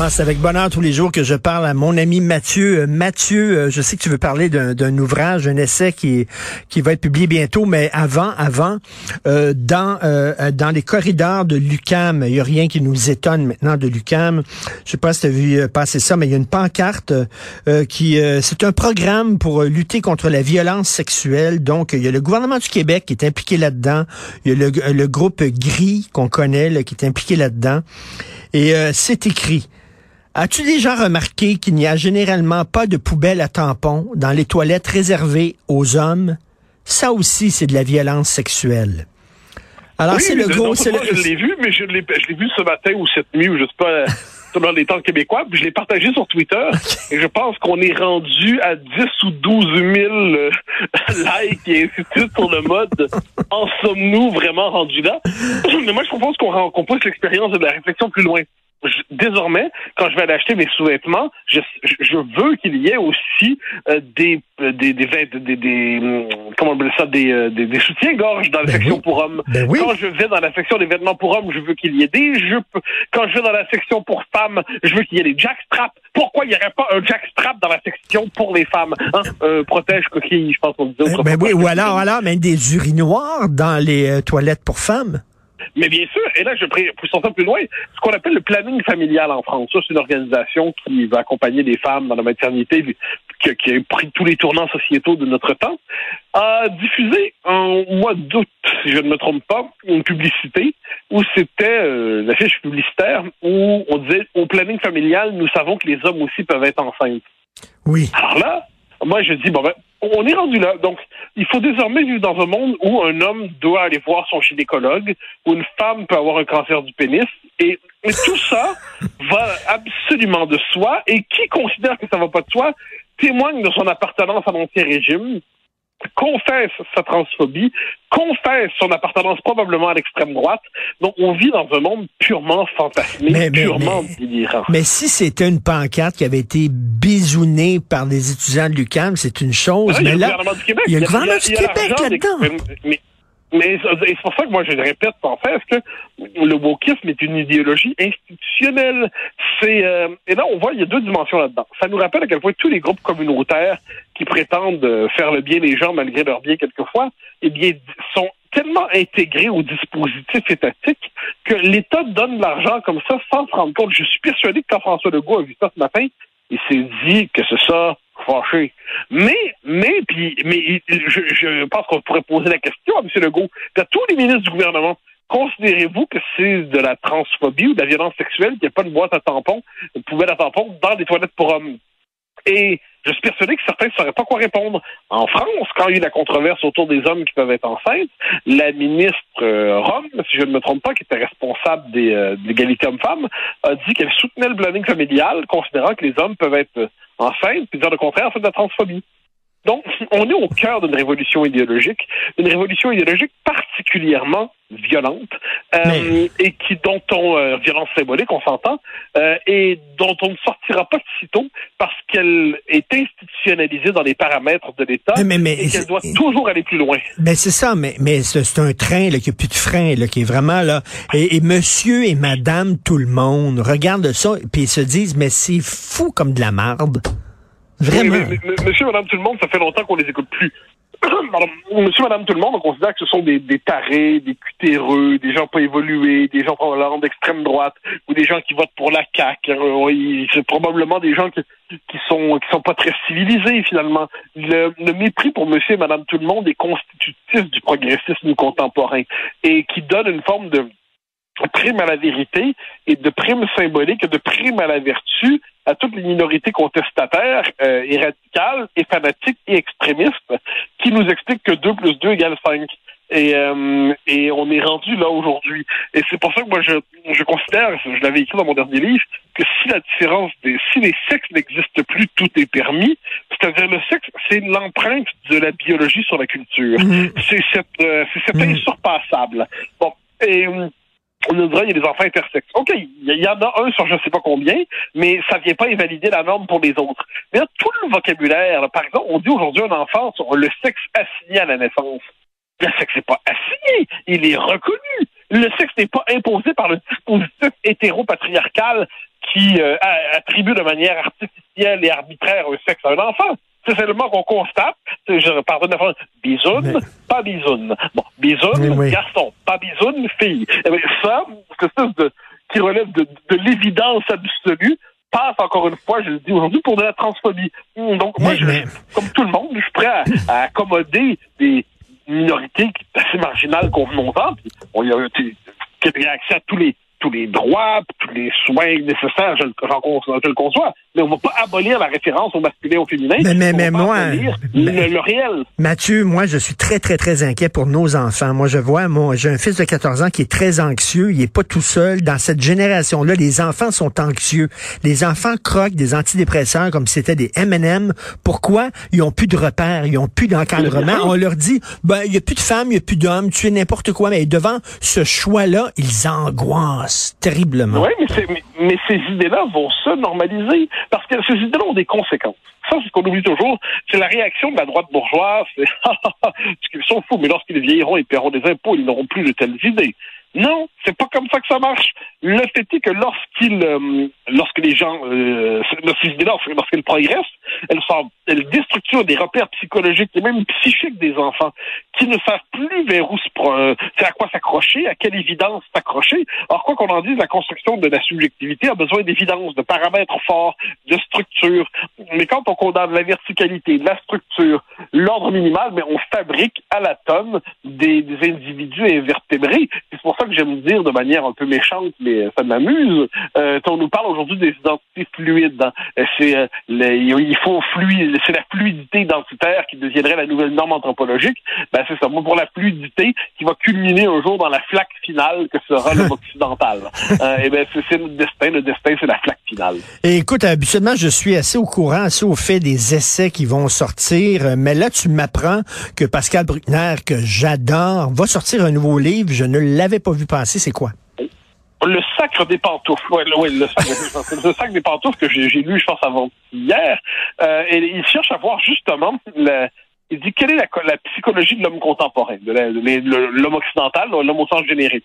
Ah, c'est avec bonheur tous les jours que je parle à mon ami Mathieu. Euh, Mathieu, euh, je sais que tu veux parler d'un ouvrage, un essai qui qui va être publié bientôt, mais avant, avant, euh, dans euh, dans les corridors de l'UCAM, il y a rien qui nous étonne maintenant de l'UCAM. Je sais pas si tu as vu euh, passer ça, mais il y a une pancarte euh, qui c'est un programme pour lutter contre la violence sexuelle. Donc, il y a le gouvernement du Québec qui est impliqué là-dedans. Il y a le, le groupe Gris qu'on connaît là, qui est impliqué là-dedans. Et c'est écrit. As-tu déjà remarqué qu'il n'y a généralement pas de poubelle à tampons dans les toilettes réservées aux hommes? Ça aussi, c'est de la violence sexuelle. Alors, oui, c'est le gros... c'est le- Je l'ai vu, mais je l'ai vu ce matin ou cette nuit, ou je sais pas, dans les temps québécois, puis je l'ai partagé sur Twitter, et je pense qu'on est rendu à 10 ou 12 000 euh, likes et ainsi de suite sur le mode « En sommes-nous vraiment rendus là? » Mais moi, je propose qu'on qu'on pousse l'expérience de la réflexion plus loin. Je- désormais, quand je vais aller acheter mes sous-vêtements, je, je- veux qu'il y ait aussi euh, des, euh, des, des, des, des, hum, comment on appelle ça, des, euh, des, des soutiens-gorge dans la Ben section oui. pour hommes. Ben oui. Quand je vais dans la section des vêtements pour hommes, je veux qu'il y ait des jupes. Quand je vais dans la section pour femmes, je veux qu'il y ait des jackstraps. Pourquoi il n'y aurait pas un jackstrap dans la section pour les femmes? Hein? Euh, protège coquille, je pense qu'on disait. Ben oui, ou alors, alors, même des urinoirs dans les euh, toilettes pour femmes. Mais bien sûr, et là, je prie- poussons ça plus loin, ce qu'on appelle le planning familial en France. Ça, c'est une organisation qui va accompagner les femmes dans la maternité, qui a pris tous les tournants sociétaux de notre temps, a diffusé en mois d'août, si je ne me trompe pas, une publicité où c'était euh, la fiche publicitaire où on disait au planning familial, nous savons que les hommes aussi peuvent être enceintes. Oui. Alors là, moi, je dis, bon, ben, on est rendu là. Donc, il faut désormais vivre dans un monde où un homme doit aller voir son gynécologue, où une femme peut avoir un cancer du pénis. Et, et tout ça va absolument de soi. Et qui considère que ça va pas de soi témoigne de son appartenance à l'ancien régime, confesse sa transphobie, confesse son appartenance probablement à l'extrême droite. Donc, on vit dans un monde purement fantasmé, Mais- mais- purement mais- délirant. Mais si c'était une pancarte qui avait été bisounée par des étudiants de l'UQAM, c'est une chose. Ah, il y a mais le là, gouvernement du Québec. il y a Il y il y Québec là-dedans. Mais, mais c'est pour ça que moi je le répète sans cesse que le wokisme est une idéologie institutionnelle. C'est euh, et là on voit il y a deux dimensions là-dedans. Ça nous rappelle à quel point tous les groupes communautaires qui prétendent euh, faire le bien des gens malgré leur bien quelquefois, eh bien sont tellement intégrés au dispositif étatique que l'État donne de l'argent comme ça sans se rendre compte. Je suis persuadé que quand François Legault a vu ça ce matin, il s'est dit que c'est ça fâché. Mais, mais, puis, mais je, pense qu'on pourrait poser la question à M. Legault, à tous les ministres du gouvernement. Considérez-vous que c'est de la transphobie ou de la violence sexuelle qu'il n'y a pas de boîte à tampons, une poubelle à tampons dans des toilettes pour hommes? Et je suis persuadé que certains ne sauraient pas quoi répondre. En France, quand il y a eu la controverse autour des hommes qui peuvent être enceintes, la ministre euh, Rome, si je ne me trompe pas, qui était responsable des, euh, de l'égalité homme-femme, a dit qu'elle soutenait le planning familial, considérant que les hommes peuvent être euh, enceintes, puis dire le contraire, c'est de la transphobie. Donc, on est au cœur d'une révolution idéologique, une révolution idéologique particulièrement violente, euh, Mais- et qui dont on euh, violence symbolique, on s'entend, euh, et dont on ne sortira pas de sitôt parce qu'elle est institutionnalisée dans les paramètres de l'État Mais- mais- mais et qu'elle doit toujours aller plus loin. Ben c'est ça, mais, mais c'est un train là, qui a plus de frein, là, qui est vraiment là. Et, et monsieur et madame tout le monde regardent ça puis ils se disent mais c'est fou comme de la marde. Vraiment. Mais- mais- monsieur, madame, tout le monde, ça fait longtemps qu'on les écoute plus. Monsieur, madame, tout le monde, on considère que ce sont des, des tarés, des cutéreux, des gens pas évolués, des gens probablement d'extrême droite, ou des gens qui votent pour la CAQ. hein. C'est probablement des gens qui, qui sont qui sont pas très civilisés, finalement. Le, le mépris pour monsieur et madame tout le monde est constitutif du progressisme contemporain et qui donne une forme de prime à la vérité et de prime symbolique et de prime à la vertu à toutes les minorités contestataires euh, et radicales et fanatiques et extrémistes qui nous expliquent que 2 plus 2 égale 5. Et, euh, et on est rendu là aujourd'hui. Et c'est pour ça que moi, je, je considère, je l'avais écrit dans mon dernier livre, que si la différence des, si les sexes n'existent plus, tout est permis. C'est-à-dire le sexe, c'est l'empreinte de la biologie sur la culture. Mhm. C'est cette, euh, c'est cette Mhm. insurpassable. Bon. Et, on nous dirait qu'il y a des enfants intersexes. OK, il y, en a un sur je ne sais pas combien, mais ça ne vient pas invalider la norme pour les autres. Mais là, tout le vocabulaire, par exemple, on dit aujourd'hui un enfant sur le sexe assigné à la naissance. Le sexe n'est pas assigné, il est reconnu. Le sexe n'est pas imposé par le dispositif hétéropatriarcal qui euh, attribue de manière artificielle et arbitraire un sexe à un enfant. C'est seulement qu'on constate, je pardonne la bisoune, pas bisoune. Bon, bisoune, garçon, pas bisoune, fille. Et eh bien, ça, c'est de, qui relève de, de l'évidence absolue, passe encore une fois, je le dis aujourd'hui, pour de la transphobie. Donc, moi, je, comme tout le monde, je suis prêt à, à accommoder des minorités assez marginales qu'on en Puis, on y a, qui accès à tous les tous les droits, tous les soins nécessaires, je, je le conçois, mais on va pas abolir la référence au masculin au féminin. Mais, mais, mais moi, le, réel. Mathieu, moi, je suis très, très, très inquiet pour nos enfants. Moi, je vois, moi, j'ai un fils de 14 ans qui est très anxieux. Il est pas tout seul. Dans cette génération-là, les enfants sont anxieux. Les enfants croquent des antidépresseurs comme si c'était des M&M. Pourquoi? Ils ont plus de repères, ils ont plus d'encadrement. On leur dit, ben, il y a plus de femmes, il y a plus d'hommes, tu es n'importe quoi. Mais devant ce choix-là, ils angoissent terriblement. Oui, mais, ces idées-là vont se normaliser. Parce que ces idées-là ont des conséquences. Ça, c'est ce qu'on oublie toujours. C'est la réaction de la droite bourgeoise. C'est, qu'ils sont fous, mais lorsqu'ils vieilliront et paieront des impôts, ils n'auront plus de telles idées. Non, c'est pas comme ça que ça marche. Le fait est que lorsqu'il, euh, lorsque les gens, euh, progressent, elles, sont, elles déstructurent des repères psychologiques et même psychiques des enfants qui ne savent plus vers où se, euh, à quoi s'accrocher, à quelle évidence s'accrocher. Alors quoi qu'on en dise, la construction de la subjectivité a besoin d'évidence, de paramètres forts, de structure. Mais quand on condamne la verticalité, la structure, l'ordre minimal, mais on fabrique à la tonne des, des individus invertébrés. C'est pour ça que j'aime dire de manière un peu méchante, mais ça m'amuse. Euh, on nous parle aujourd'hui des identités fluides. Hein. C'est euh, il faut fluide, c'est la fluidité identitaire qui deviendrait la nouvelle norme anthropologique. Ben c'est ça. Moi, pour la fluidité qui va culminer un jour dans la flaque finale que sera l'homme occidental. Euh, et ben c'est notre destin. Le destin, c'est la flaque finale. Et écoute, habituellement, je suis assez au courant, assez au fait des essais qui vont sortir. Mais là, tu m'apprends que Pascal Bruckner, que j'adore, va sortir un nouveau livre. Je ne l'avais pas vu passer. C'est quoi? Le sacre des pantoufles. Ouais, le, sacre, le sacre des pantoufles que j'ai lu, je pense, avant hier. Euh, et il cherche à voir justement le, il dit quelle est la, psychologie de l'homme contemporain, de l'homme occidental, l'homme au sens générique?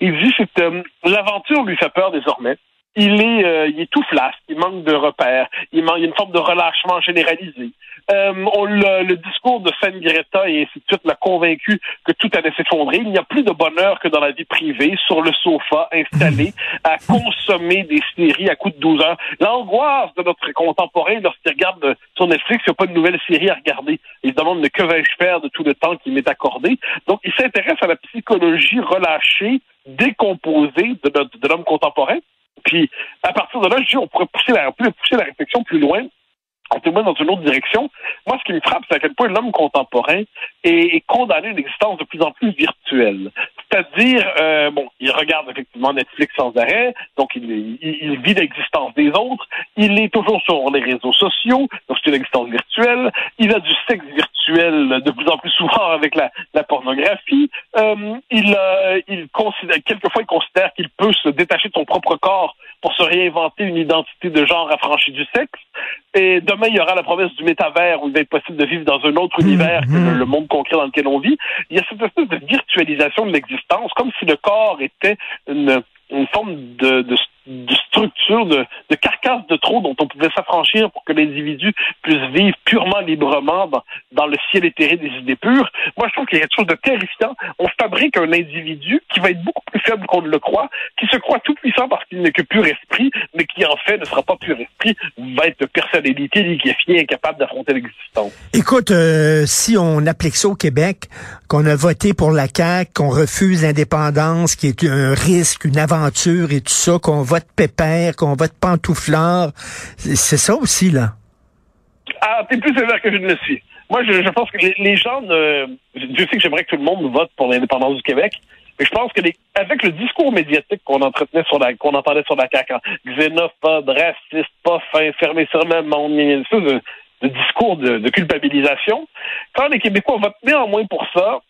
Il dit c'est euh, l'aventure lui fait peur désormais il est, euh, il est tout flasque, il manque de repères, il, manque, y a une forme de relâchement généralisé. Euh, le, discours de Fan Greta et ainsi de suite l'a convaincu que tout allait s'effondrer. Il n'y a plus de bonheur que dans la vie privée, sur le sofa, installé, à consommer des séries à coups de 12 heures. L'angoisse de notre contemporain lorsqu'il regarde sur Netflix, il n'y a pas de nouvelle série à regarder. Il se demande que vais-je faire de tout le temps qui m'est accordé. Donc, il s'intéresse à la psychologie relâchée, décomposée de, de l'homme contemporain. Puis, à partir de là, je dis, on pourrait pousser la, on pousser la réflexion plus loin en témoin dans une autre direction. Moi, ce qui me frappe, c'est à quel point l'homme contemporain est, condamné à une existence de plus en plus virtuelle. C'est-à-dire, euh, bon, il regarde effectivement Netflix sans arrêt, donc il, il, vit l'existence des autres. Il est toujours sur les réseaux sociaux, donc c'est une existence virtuelle. Il a du sexe virtuel de plus en plus souvent avec la, la pornographie. Euh, il, euh, il considère, quelquefois, il considère qu'il peut se détacher de son propre corps pour se réinventer une identité de genre affranchie du sexe. Et demain, il y aura la promesse du métavers où il va être possible de vivre dans un autre mmh, univers que le, mmh. monde concret dans lequel on vit. Il y a cette espèce de virtualisation de l'existence, comme si le corps était une, une forme de, de de structure, de, de carcasse de trop dont on pouvait s'affranchir pour que l'individu puisse vivre purement librement dans, le ciel éthéré des idées pures. Moi, je trouve qu'il y a quelque chose de terrifiant. On fabrique un individu qui va être beaucoup plus faible qu'on ne le croit, qui se croit tout puissant parce qu'il n'est que pur esprit, mais qui en fait ne sera pas pur esprit, va être personnalité liquéfiée, incapable d'affronter l'existence. Écoute, euh, si on applique ça au Québec, qu'on a voté pour la CAQ, qu'on refuse l'indépendance, qui est un risque, une aventure et tout ça, qu'on vote pépère, qu'on vote pantouflard. C'est ça aussi, là? Ah, t'es plus sévère que je ne le suis. Moi, je, pense que les, gens, je sais que j'aimerais que tout le monde vote pour l'indépendance du Québec, mais je pense que avec le discours médiatique qu'on entretenait sur la, qu'on entendait sur la CAQ, hein, xénophobe, raciste, pas fin, fermé sur le monde, de, de discours de, culpabilisation, quand les Québécois votent néanmoins pour ça,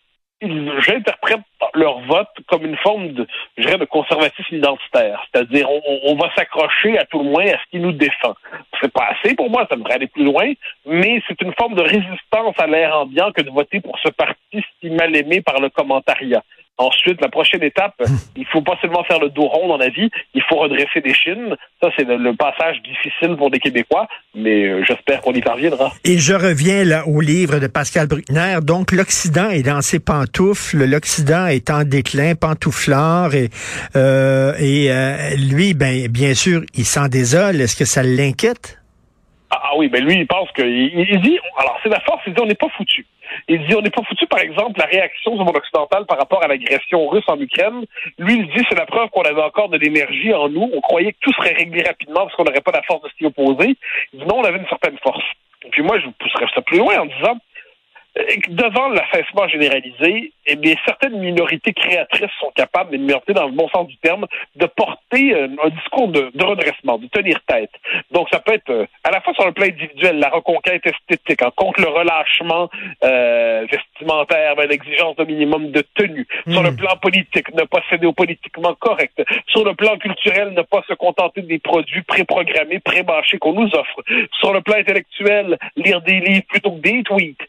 j'interprète leur vote comme une forme de, je dirais, de conservatisme identitaire. C'est-à-dire, on, va s'accrocher à tout le moins à ce qui nous défend. C'est pas assez pour moi, ça devrait aller plus loin, mais c'est une forme de résistance à l'air ambiant que de voter pour ce parti si mal aimé par le commentariat. Ensuite, la prochaine étape, il faut pas seulement faire le dos rond dans la vie, il faut redresser des chines. Ça, c'est le, passage difficile pour des Québécois, mais euh, j'espère qu'on y parviendra. Et je reviens là au livre de Pascal Bruckner. Donc, l'Occident est dans ses pantoufles, l'Occident est en déclin, pantouflard, et, euh, et euh, lui, ben, bien sûr, il s'en désole. Est-ce que ça l'inquiète? Ah, ah oui, mais lui, il pense que, il, dit, alors c'est la force, il dit on n'est pas foutu. Il dit on n'est pas foutu, par exemple, la réaction du monde occidental par rapport à l'agression russe en Ukraine. Lui, il dit c'est la preuve qu'on avait encore de l'énergie en nous. On croyait que tout serait réglé rapidement parce qu'on n'aurait pas la force de s'y opposer. Il dit non, on avait une certaine force. Et puis moi, je vous pousserais ça plus loin en disant devant l'affaissement généralisé, eh bien, certaines minorités créatrices sont capables, des minorités dans le bon sens du terme, de porter euh, un discours de, redressement, de tenir tête. Donc, ça peut être euh, à la fois sur le plan individuel, la reconquête esthétique, en contre le relâchement euh, ben, l'exigence d'un minimum de tenue. Sur le hmm. plan politique, ne pas céder au politiquement correct. Sur le plan culturel, ne pas se contenter des produits préprogrammés, pré-bâchés qu'on nous offre. Sur le plan intellectuel, lire des livres plutôt que des tweets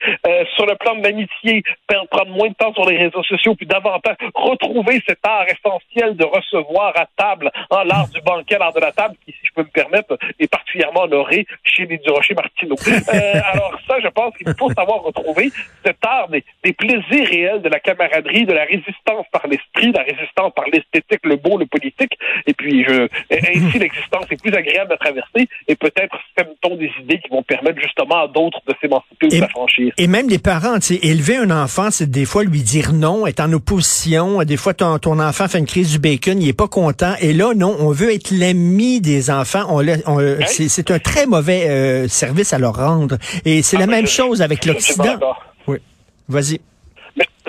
sur le plan de l'amitié, prendre moins de temps sur les réseaux sociaux, puis davantage retrouver cet art essentiel de recevoir à table, hein, l'art du banquet, l'art de la table, qui, si je peux me permettre, est particulièrement honoré chez les Durocher Martineau. Euh, alors ça, je pense qu'il faut savoir retrouver cet art des, plaisirs réels de la camaraderie, de la résistance par l'esprit, la résistance par l'esthétique, le beau, le politique, et puis je, ainsi l'existence est plus agréable à traverser, et peut-être sème-t-on des idées qui vont permettre justement à d'autres de s'émanciper ou de s'affranchir. Et même les parents, tu sais, élever un enfant, c'est des fois lui dire non, être en opposition. Des fois, ton, ton enfant fait une crise du bacon, il est pas content. Et là, non, on veut être l'ami des enfants. On, on c'est un très mauvais euh, service à leur rendre. Et c'est la même chose avec l'Occident. Vas-y.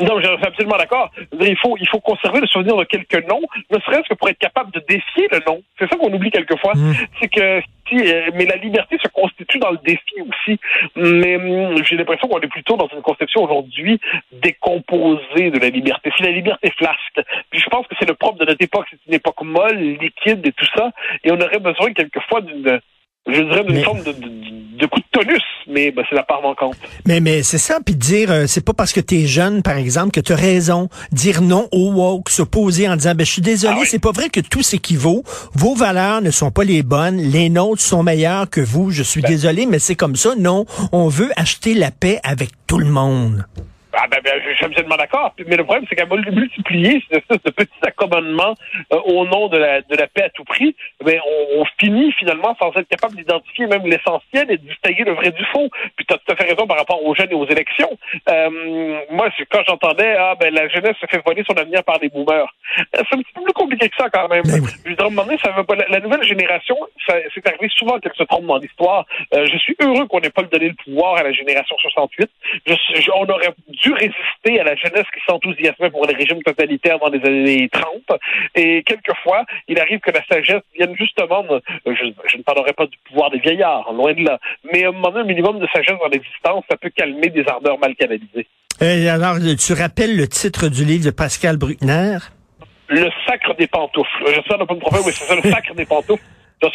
Non, je suis absolument d'accord. Il faut, il faut conserver le souvenir de quelques noms, ne serait-ce que pour être capable de défier le nom. C'est ça qu'on oublie quelquefois. Mm. C'est que si, euh, mais la liberté se constitue dans le défi aussi. Mais hum, j'ai l'impression qu'on est plutôt dans une conception aujourd'hui décomposée de la liberté. Si la liberté flasque, puis je pense que c'est le propre de notre époque, c'est une époque molle, liquide et tout ça, et on aurait besoin quelquefois d'une je dirais d'une forme de, de, coup de tonus, mais ben, c'est la part manquante. Mais, mais c'est ça, puis dire, euh, c'est pas parce que tu es jeune, par exemple, que tu as raison. Dire non au woke, s'opposer en disant, ben, je suis désolé, ah c'est pas vrai que tout s'équivaut. Vos valeurs ne sont pas les bonnes, les nôtres sont meilleures que vous. Je suis ben. désolé, mais c'est comme ça. Non, on veut acheter la paix avec tout le monde. Ah ben, ben, je suis absolument d'accord. Mais le problème, c'est qu'à multiplier ce, ce petit accommodement euh, au nom de la, de la paix à tout prix, ben, on, on finit finalement sans être capable d'identifier même l'essentiel et de distinguer le vrai du faux. Puis tu as tout à fait raison par rapport aux jeunes et aux élections. Euh, moi, quand j'entendais ah ben la jeunesse se fait voler son avenir par des boomers, euh, c'est un petit peu plus compliqué que ça quand même. Ben je veux dire, ça veut pas, la, nouvelle génération, c'est arrivé souvent qu'elle se trompe dans l'histoire. Euh, je suis heureux qu'on n'ait pas donné le pouvoir à la génération 68. Je, je, on aurait dû résister à la jeunesse qui s'enthousiasmait pour les régimes totalitaires dans les années 30. Et quelquefois, il arrive que la sagesse vienne justement, je, ne parlerai pas du pouvoir des vieillards, loin de là, mais à un moment un minimum de sagesse dans l'existence, ça peut calmer des ardeurs mal canalisées. Euh, alors, tu rappelles le titre du livre de Pascal Bruckner? Le sacre des pantoufles. Je sais pas de problème, mais c'est ça, le sacre des pantoufles.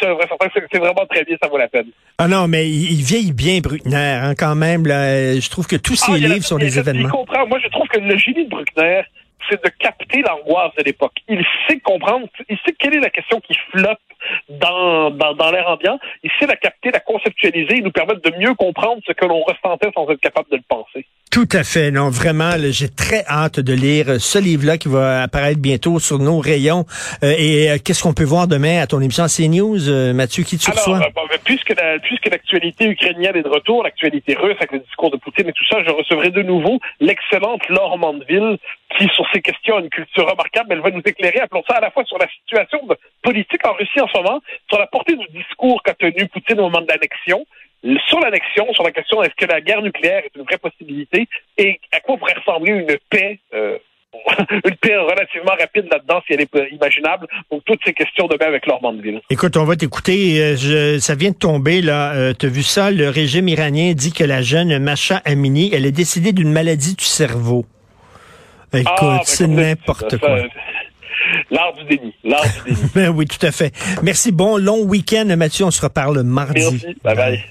C'est vraiment très bien, ça vaut la peine. Ah non, mais il, vieillit bien, Bruckner, hein, quand même. Là, je trouve que tous ses ah, livres sont des événements. Moi, je trouve que le génie de Bruckner, c'est de capter l'angoisse de l'époque. Il sait comprendre, il sait quelle est la question qui flotte dans, dans, dans l'air ambiant. Il sait la capter, la conceptualiser et nous permettre de mieux comprendre ce que l'on ressentait sans être capable de le penser. Tout à fait. Non, vraiment, j'ai très hâte de lire ce livre-là qui va apparaître bientôt sur nos rayons. Euh, et euh, qu'est-ce qu'on peut voir demain à ton émission CNews, euh, Mathieu, qui tu reçois? Ben, puisque, puisque l'actualité ukrainienne est de retour, l'actualité russe avec le discours de Poutine et tout ça, je recevrai de nouveau l'excellente Laure Mandeville qui, sur ces questions, a une culture remarquable. Elle va nous éclairer, appelons ça à la fois sur la situation politique en Russie en ce moment, sur la portée du discours qu'a tenu Poutine au moment de l'annexion, sur l'annexion, sur la question est-ce que la guerre nucléaire est une vraie possibilité et à quoi pourrait ressembler une paix euh, une paix relativement rapide là-dedans si elle est imaginable. Donc, toutes ces questions demain avec Laure Mandeville. Écoute, on va t'écouter. Euh, ça vient de tomber, là. Euh, tu as vu ça? Le régime iranien dit que la jeune Masha Amini, elle est décédée d'une maladie du cerveau. Écoute, Ah, ben, c'est n'importe quoi. ça, L'art du déni. L'art du déni. Ben oui, tout à fait. Merci. Bon long week-end, Mathieu. On se reparle mardi. Merci. Bye bye.